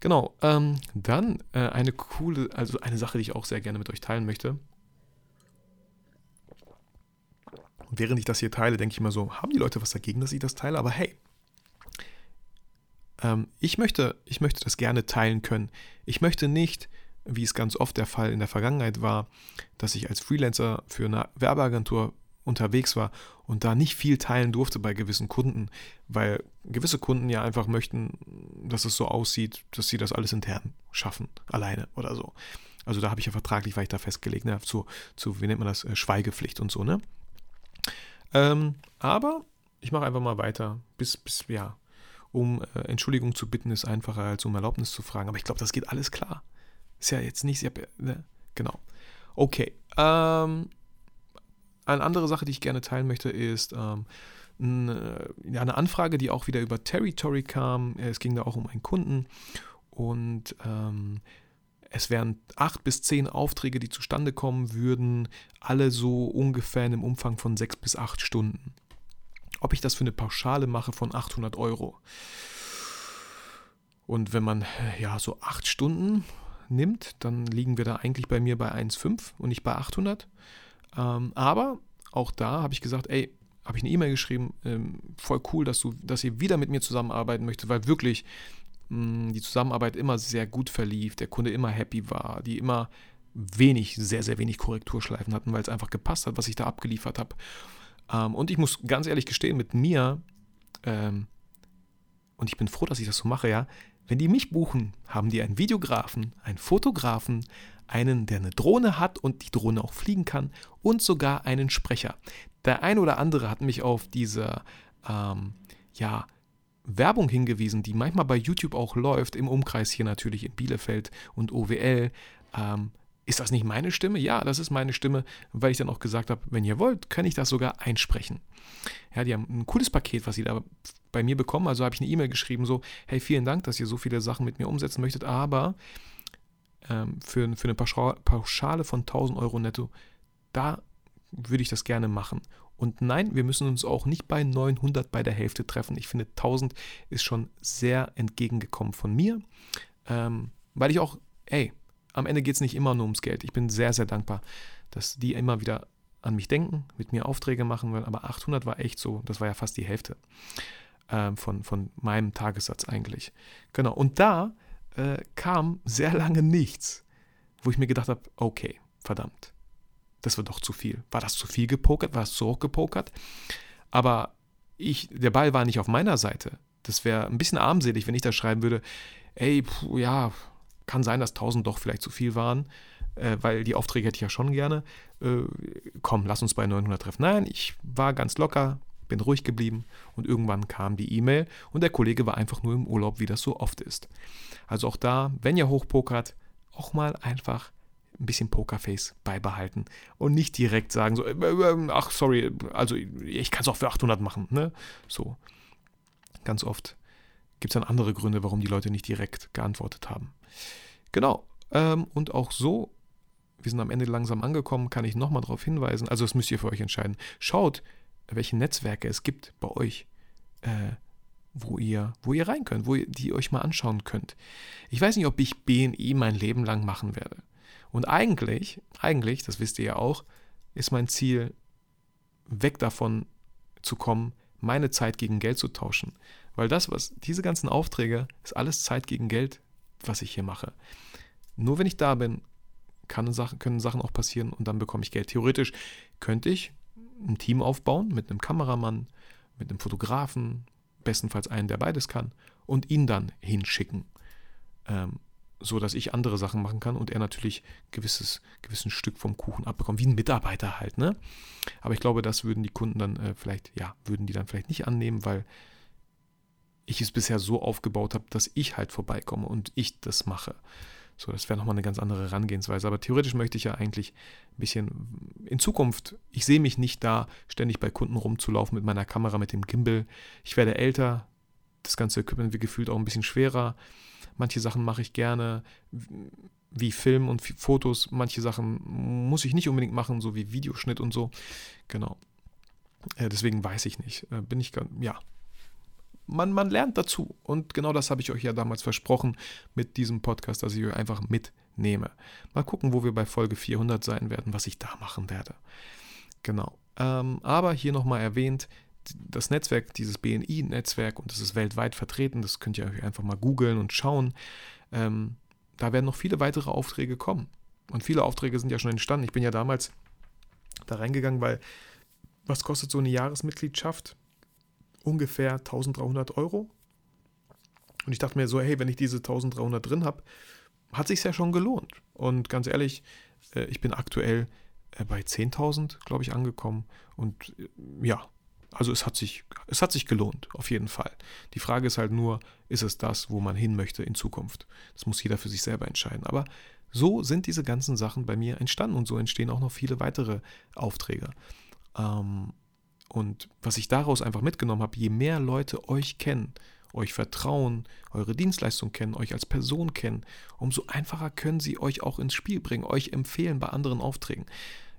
Genau, ähm, dann äh, eine coole, also eine Sache, die ich auch sehr gerne mit euch teilen möchte. Und während ich das hier teile, denke ich immer so, haben die Leute was dagegen, dass ich das teile? Aber hey, ähm, ich, möchte, ich möchte das gerne teilen können. Ich möchte nicht, wie es ganz oft der Fall in der Vergangenheit war, dass ich als Freelancer für eine Werbeagentur unterwegs war und da nicht viel teilen durfte bei gewissen Kunden, weil gewisse Kunden ja einfach möchten, dass es so aussieht, dass sie das alles intern schaffen, alleine oder so. Also da habe ich ja vertraglich, war ich da festgelegt, ne, zu, zu, wie nennt man das, äh, Schweigepflicht und so, ne? Ähm, aber ich mache einfach mal weiter, bis, bis ja, um äh, Entschuldigung zu bitten, ist einfacher als um Erlaubnis zu fragen. Aber ich glaube, das geht alles klar. Ist ja jetzt nicht, sehr, ne? genau. Okay. Ähm, eine andere Sache, die ich gerne teilen möchte, ist ähm, eine, eine Anfrage, die auch wieder über Territory kam. Es ging da auch um einen Kunden und ähm, es wären acht bis zehn Aufträge, die zustande kommen würden, alle so ungefähr einem Umfang von sechs bis acht Stunden. Ob ich das für eine Pauschale mache von 800 Euro. Und wenn man ja so acht Stunden nimmt, dann liegen wir da eigentlich bei mir bei 1,5 und nicht bei 800. Ähm, aber auch da habe ich gesagt, ey, habe ich eine E-Mail geschrieben, ähm, voll cool, dass du, dass ihr wieder mit mir zusammenarbeiten möchtet, weil wirklich die Zusammenarbeit immer sehr gut verlief, der Kunde immer happy war, die immer wenig, sehr, sehr wenig Korrekturschleifen hatten, weil es einfach gepasst hat, was ich da abgeliefert habe. Ähm, und ich muss ganz ehrlich gestehen, mit mir, ähm, und ich bin froh, dass ich das so mache, ja, wenn die mich buchen, haben die einen Videografen, einen Fotografen, einen, der eine Drohne hat und die Drohne auch fliegen kann und sogar einen Sprecher. Der ein oder andere hat mich auf diese, ähm, ja, Werbung hingewiesen, die manchmal bei YouTube auch läuft, im Umkreis hier natürlich in Bielefeld und OWL. Ähm, Ist das nicht meine Stimme? Ja, das ist meine Stimme, weil ich dann auch gesagt habe, wenn ihr wollt, kann ich das sogar einsprechen. Ja, die haben ein cooles Paket, was sie da bei mir bekommen. Also habe ich eine E-Mail geschrieben, so, hey, vielen Dank, dass ihr so viele Sachen mit mir umsetzen möchtet, aber ähm, für, für eine Pauschale von 1000 Euro netto, da würde ich das gerne machen. Und nein, wir müssen uns auch nicht bei 900 bei der Hälfte treffen. Ich finde, 1000 ist schon sehr entgegengekommen von mir, ähm, weil ich auch, ey, am Ende geht es nicht immer nur ums Geld. Ich bin sehr, sehr dankbar, dass die immer wieder an mich denken, mit mir Aufträge machen wollen. Aber 800 war echt so, das war ja fast die Hälfte äh, von, von meinem Tagessatz eigentlich. Genau, und da äh, kam sehr lange nichts, wo ich mir gedacht habe, okay, verdammt, das wird doch zu viel. War das zu viel gepokert? War das zu hoch gepokert? Aber ich, der Ball war nicht auf meiner Seite. Das wäre ein bisschen armselig, wenn ich da schreiben würde, ey, puh, ja, kann sein, dass 1000 doch vielleicht zu viel waren, äh, weil die Aufträge hätte ich ja schon gerne. Äh, komm, lass uns bei 900 treffen. Nein, ich war ganz locker, bin ruhig geblieben und irgendwann kam die E-Mail und der Kollege war einfach nur im Urlaub, wie das so oft ist. Also auch da, wenn ihr hochpokert, auch mal einfach ein bisschen Pokerface beibehalten und nicht direkt sagen so, äh, äh, ach sorry, also ich kann es auch für 800 machen, ne? So. Ganz oft gibt es dann andere Gründe, warum die Leute nicht direkt geantwortet haben. Genau. Ähm, und auch so, wir sind am Ende langsam angekommen, kann ich nochmal darauf hinweisen. Also, das müsst ihr für euch entscheiden. Schaut, welche Netzwerke es gibt bei euch, äh, wo ihr, wo ihr rein könnt, wo ihr die euch mal anschauen könnt. Ich weiß nicht, ob ich BNI mein Leben lang machen werde. Und eigentlich, eigentlich, das wisst ihr ja auch, ist mein Ziel, weg davon zu kommen, meine Zeit gegen Geld zu tauschen. Weil das, was, diese ganzen Aufträge, ist alles Zeit gegen Geld, was ich hier mache. Nur wenn ich da bin, Sachen, können Sachen auch passieren und dann bekomme ich Geld. Theoretisch könnte ich ein Team aufbauen mit einem Kameramann, mit einem Fotografen, bestenfalls einen, der beides kann, und ihn dann hinschicken. Ähm, so dass ich andere Sachen machen kann und er natürlich gewisses gewissen Stück vom Kuchen abbekommt, wie ein Mitarbeiter halt, ne? Aber ich glaube, das würden die Kunden dann äh, vielleicht, ja, würden die dann vielleicht nicht annehmen, weil ich es bisher so aufgebaut habe, dass ich halt vorbeikomme und ich das mache. So, das wäre nochmal eine ganz andere Herangehensweise. Aber theoretisch möchte ich ja eigentlich ein bisschen in Zukunft, ich sehe mich nicht da, ständig bei Kunden rumzulaufen mit meiner Kamera, mit dem Gimbal. Ich werde älter, das ganze Equipment wird gefühlt auch ein bisschen schwerer. Manche Sachen mache ich gerne, wie Film und Fotos. Manche Sachen muss ich nicht unbedingt machen, so wie Videoschnitt und so. Genau. Äh, deswegen weiß ich nicht. Äh, bin ich, ja, man, man lernt dazu. Und genau das habe ich euch ja damals versprochen mit diesem Podcast, dass ich euch einfach mitnehme. Mal gucken, wo wir bei Folge 400 sein werden, was ich da machen werde. Genau. Ähm, aber hier nochmal erwähnt, das Netzwerk, dieses BNI-Netzwerk, und das ist weltweit vertreten, das könnt ihr euch einfach mal googeln und schauen. Ähm, da werden noch viele weitere Aufträge kommen. Und viele Aufträge sind ja schon entstanden. Ich bin ja damals da reingegangen, weil was kostet so eine Jahresmitgliedschaft? ungefähr 1300 Euro. Und ich dachte mir so, hey, wenn ich diese 1300 drin habe, hat sich ja schon gelohnt. Und ganz ehrlich, äh, ich bin aktuell äh, bei 10.000, glaube ich, angekommen. Und äh, ja, also es hat, sich, es hat sich gelohnt, auf jeden Fall. Die Frage ist halt nur, ist es das, wo man hin möchte in Zukunft? Das muss jeder für sich selber entscheiden. Aber so sind diese ganzen Sachen bei mir entstanden und so entstehen auch noch viele weitere Aufträge. Ähm, und was ich daraus einfach mitgenommen habe, je mehr Leute euch kennen, euch vertrauen, eure Dienstleistung kennen, euch als Person kennen, umso einfacher können sie euch auch ins Spiel bringen, euch empfehlen bei anderen Aufträgen.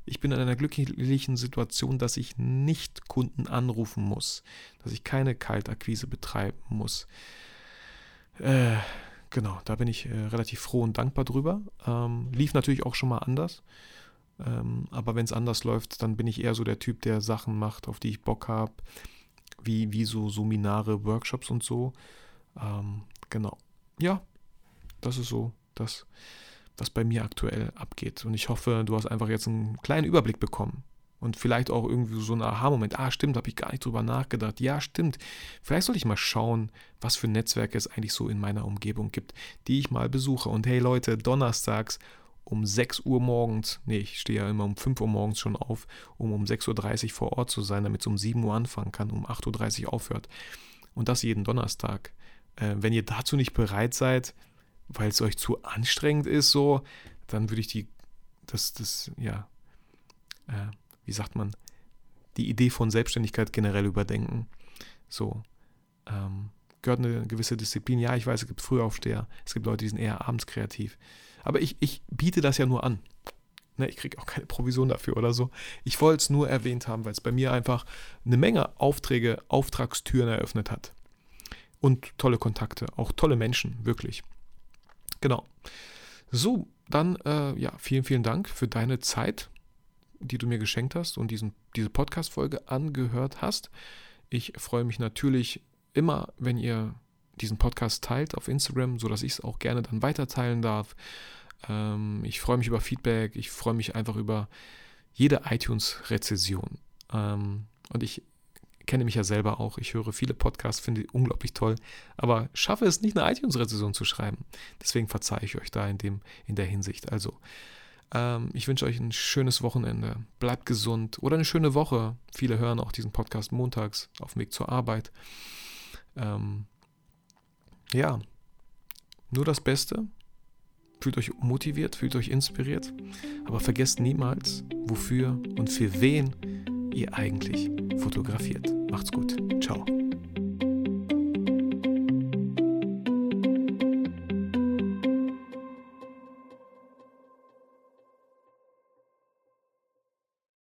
Ich bin in einer glücklichen Situation, dass ich nicht Kunden anrufen muss, dass ich keine Kaltakquise betreiben muss. Äh, genau, da bin ich äh, relativ froh und dankbar drüber. Ähm, lief natürlich auch schon mal anders. Ähm, aber wenn es anders läuft, dann bin ich eher so der Typ, der Sachen macht, auf die ich Bock habe, wie, wie so Seminare, Workshops und so. Ähm, genau. Ja, das ist so das, was bei mir aktuell abgeht. Und ich hoffe, du hast einfach jetzt einen kleinen Überblick bekommen. Und vielleicht auch irgendwie so ein Aha-Moment. Ah, stimmt, habe ich gar nicht drüber nachgedacht. Ja, stimmt. Vielleicht sollte ich mal schauen, was für Netzwerke es eigentlich so in meiner Umgebung gibt, die ich mal besuche. Und hey Leute, donnerstags um 6 Uhr morgens, nee, ich stehe ja immer um 5 Uhr morgens schon auf, um um 6.30 Uhr vor Ort zu sein, damit es um 7 Uhr anfangen kann, um 8.30 Uhr aufhört. Und das jeden Donnerstag. Äh, wenn ihr dazu nicht bereit seid, weil es euch zu anstrengend ist, so, dann würde ich die das, das, ja, äh, wie sagt man, die Idee von Selbstständigkeit generell überdenken. So, ähm, gehört eine gewisse Disziplin. Ja, ich weiß, es gibt Frühaufsteher, es gibt Leute, die sind eher abends kreativ. Aber ich, ich biete das ja nur an. Ne, ich kriege auch keine Provision dafür oder so. Ich wollte es nur erwähnt haben, weil es bei mir einfach eine Menge Aufträge, Auftragstüren eröffnet hat. Und tolle Kontakte, auch tolle Menschen, wirklich. Genau. So, dann, äh, ja, vielen, vielen Dank für deine Zeit, die du mir geschenkt hast und diesen, diese Podcast-Folge angehört hast. Ich freue mich natürlich immer, wenn ihr diesen Podcast teilt auf Instagram, sodass ich es auch gerne dann weiter teilen darf. Ähm, ich freue mich über Feedback, ich freue mich einfach über jede iTunes-Rezession. Ähm, und ich kenne mich ja selber auch. Ich höre viele Podcasts, finde ich unglaublich toll, aber schaffe es nicht, eine iTunes-Rezension zu schreiben. Deswegen verzeihe ich euch da in, dem, in der Hinsicht. Also, ähm, ich wünsche euch ein schönes Wochenende. Bleibt gesund oder eine schöne Woche. Viele hören auch diesen Podcast montags auf dem Weg zur Arbeit. Ähm, ja, nur das Beste. Fühlt euch motiviert, fühlt euch inspiriert, aber vergesst niemals, wofür und für wen ihr eigentlich fotografiert. Macht's gut. Ciao.